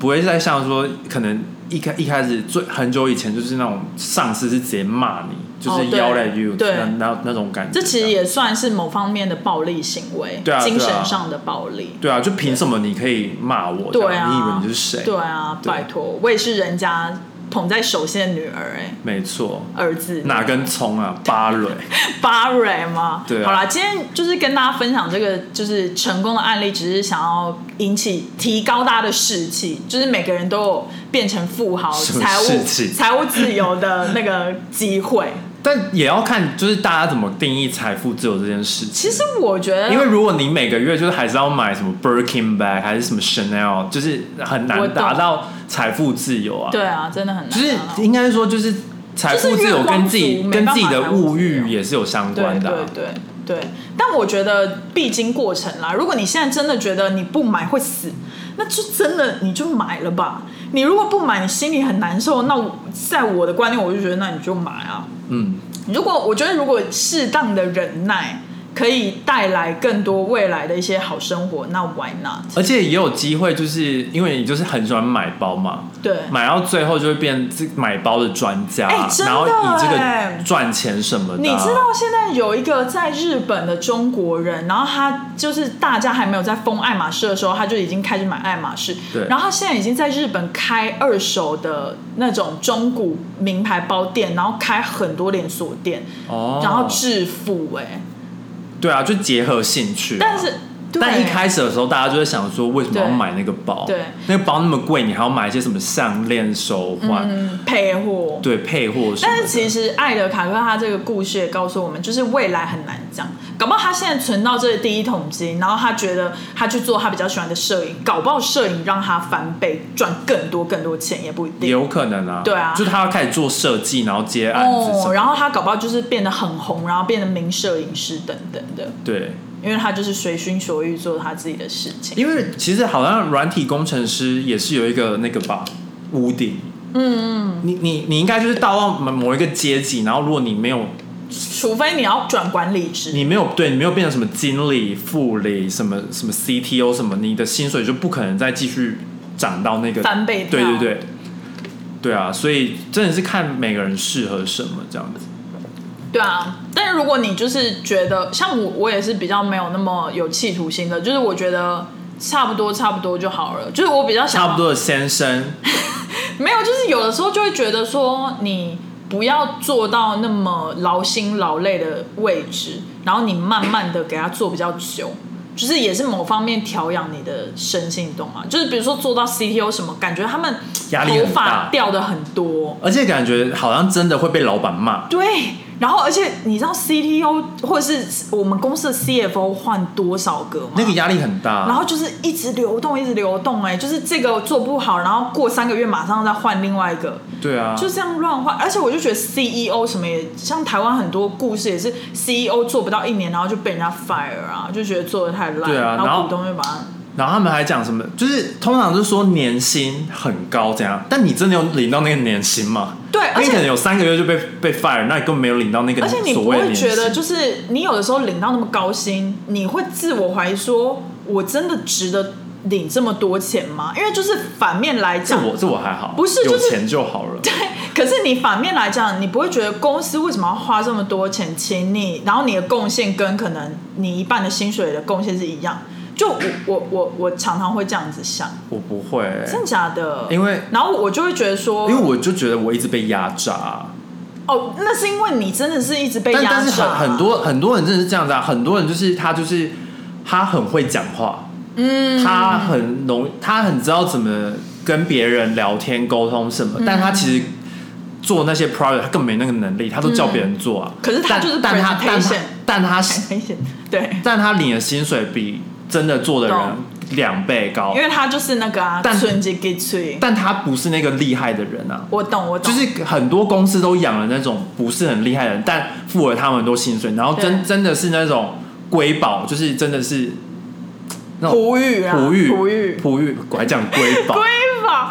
不会再像说可能一开一开始最很久以前就是那种上司是直接骂你，就是 yell at you 对那那那种感觉。这其实也算是某方面的暴力行为，对啊精神上的暴力。对啊，就凭什么你可以骂我？对啊，你以为你是谁？对啊，拜托，我也是人家捧在手心的女儿哎、没错，儿子哪根葱啊？巴蕊。巴蕊吗？对啊好啦，今天就是跟大家分享这个就是成功的案例，只是想要引起提高大家的士气，就是每个人都有变成富豪、财务财务自由的那个机会。但也要看，就是大家怎么定义财富自由这件事情。其实我觉得，因为如果你每个月就是还是要买什么 Birkin bag 还是什么 Chanel，就是很难达到财富自由啊。对啊，真的很难就是啊应该说，就是财富自由跟自己跟自己的物欲也是有相关的啊、对对对，但我觉得必经过程啦。如果你现在真的觉得你不买会死，那就真的你就买了吧。你如果不买，你心里很难受，那我在我的观念，我就觉得那你就买啊。嗯，如果我觉得如果适当的忍耐可以带来更多未来的一些好生活，那 why not？而且也有机会，就是因为你就是很喜欢买包嘛，对，买到最后就会变这买包的专家，哎真的然后以这哎。个赚钱什么的啊、你知道现在有一个在日本的中国人，然后他就是大家还没有在封爱马仕的时候，他就已经开始买爱马仕。对。然后他现在已经在日本开二手的那种中古名牌包店，然后开很多连锁店，哦，然后致富哎、对啊，就结合兴趣、但是，但一开始的时候，大家就会想说，为什么要买那个包？对，那个包那么贵，你还要买一些什么项链、手环，嗯配货。对，配货。但是其实爱德卡克他这个故事也告诉我们，就是未来很难讲。搞不好他现在存到这第一桶金，然后他觉得他去做他比较喜欢的摄影，搞不好摄影让他翻倍，赚更多更多钱也不一定。有可能啊，对啊就是他要开始做设计，然后接案子哦，然后他搞不好就是变得很红，然后变得名摄影师等等的，对，因为他就是随心所欲做他自己的事情。因为其实好像软体工程师也是有一个那个吧屋顶，嗯嗯，你你你应该就是到到某某一个阶级，然后如果你没有除非你要转管理职，你没有对你没有变成什么经理、副理、什么什么 CTO 什么，你的薪水就不可能再继续涨到那个翻倍对对对，对啊，所以真的是看每个人适合什么这样子。对啊，但是如果你就是觉得像我，我也是比较没有那么有企图心的，就是我觉得差不多差不多就好了，就是我比较想差不多的先生，没有，就是有的时候就会觉得说你不要做到那么劳心劳累的位置，然后你慢慢的给他做比较久。就是也是某方面调养你的身心，你懂吗？就是比如说做到 CTO 什么，感觉他们头发大掉的很多，而且感觉好像真的会被老板骂。对。然后而且你知道 CTO 或者是我们公司的 CFO 换多少个吗？那个压力很大。然后就是一直流动，一直流动、哎，就是这个做不好，然后过三个月马上再换另外一个，对啊，就这样乱换。而且我就觉得 CEO 什么也像台湾很多故事也是 CEO 做不到一年，然后就被人家 fire 啊，就觉得做的太烂，对啊然后股东就把他。然后他们还讲什么？就是通常就是说年薪很高这样，但你真的有领到那个年薪吗？对，而且可能有三个月就被被 fire，那你根本没有领到那个而且你不会。觉得就是你有的时候领到那么高薪，你会自我怀疑说，我真的值得领这么多钱吗？因为就是反面来讲，这我这我还好，不是就是有钱就好了。对，可是你反面来讲，你不会觉得公司为什么要花这么多钱请你，然后你的贡献跟可能你一半的薪水的贡献是一样？就我我我我常常会这样子想，我不会、真的假的？因为然后我就会觉得说，因为我就觉得我一直被压榨，哦，那是因为你真的是一直被压但但是榨，很很多很多人真的是这样子啊，很多人就是他就是他很会讲话，嗯，他很容他很知道怎么跟别人聊天沟通什么，但他其实做那些 project 他根本没那个能力，他都叫别人做啊。可是他就是但他但他但他很 对，但他领的薪水比真的做的人懂。两倍高。因，为他就是那个啊，但纯洁给吹。但他不是那个厉害的人啊。我懂，我懂，就是很多公司都养了那种不是很厉害的人，但付了他们很多薪水，然后真真的是那种瑰宝，就是真的是那种璞玉啊，璞玉璞玉，璞玉，我还讲瑰宝，瑰宝，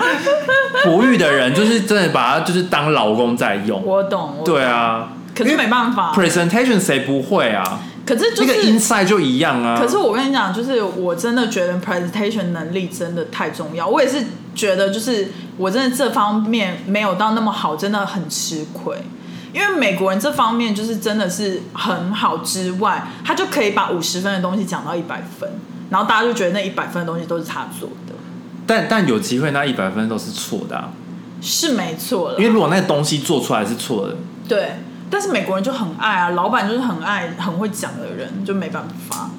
璞玉的人就是真的把他就是当老公在用。我懂，我懂。对，啊，可是没办法，presentation 谁不会啊？可是就那个是 inside 就一样啊。可是我跟你讲，就是我真的觉得 presentation 能力真的太重要。我也是觉得，就是我真的这方面没有到那么好，真的很吃亏。因为美国人这方面就是真的是很好之外，他就可以把五十分的东西讲到一百分，然后大家就觉得那一百分的东西都是他做的，但但有机会那一百分都是错的、啊，是没错的因为。如果那个东西做出来是错的，对，但是美国人就很爱啊，老板就是很爱很会讲的人，就没办法，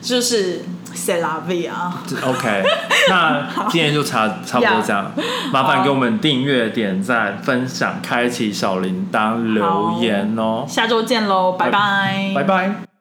就是 c e l a v 啊。OK，那 今天就差差不多这样，麻烦给我们订阅、点赞、分享、开启小铃铛、留言哦，下周见喽，拜拜，拜拜。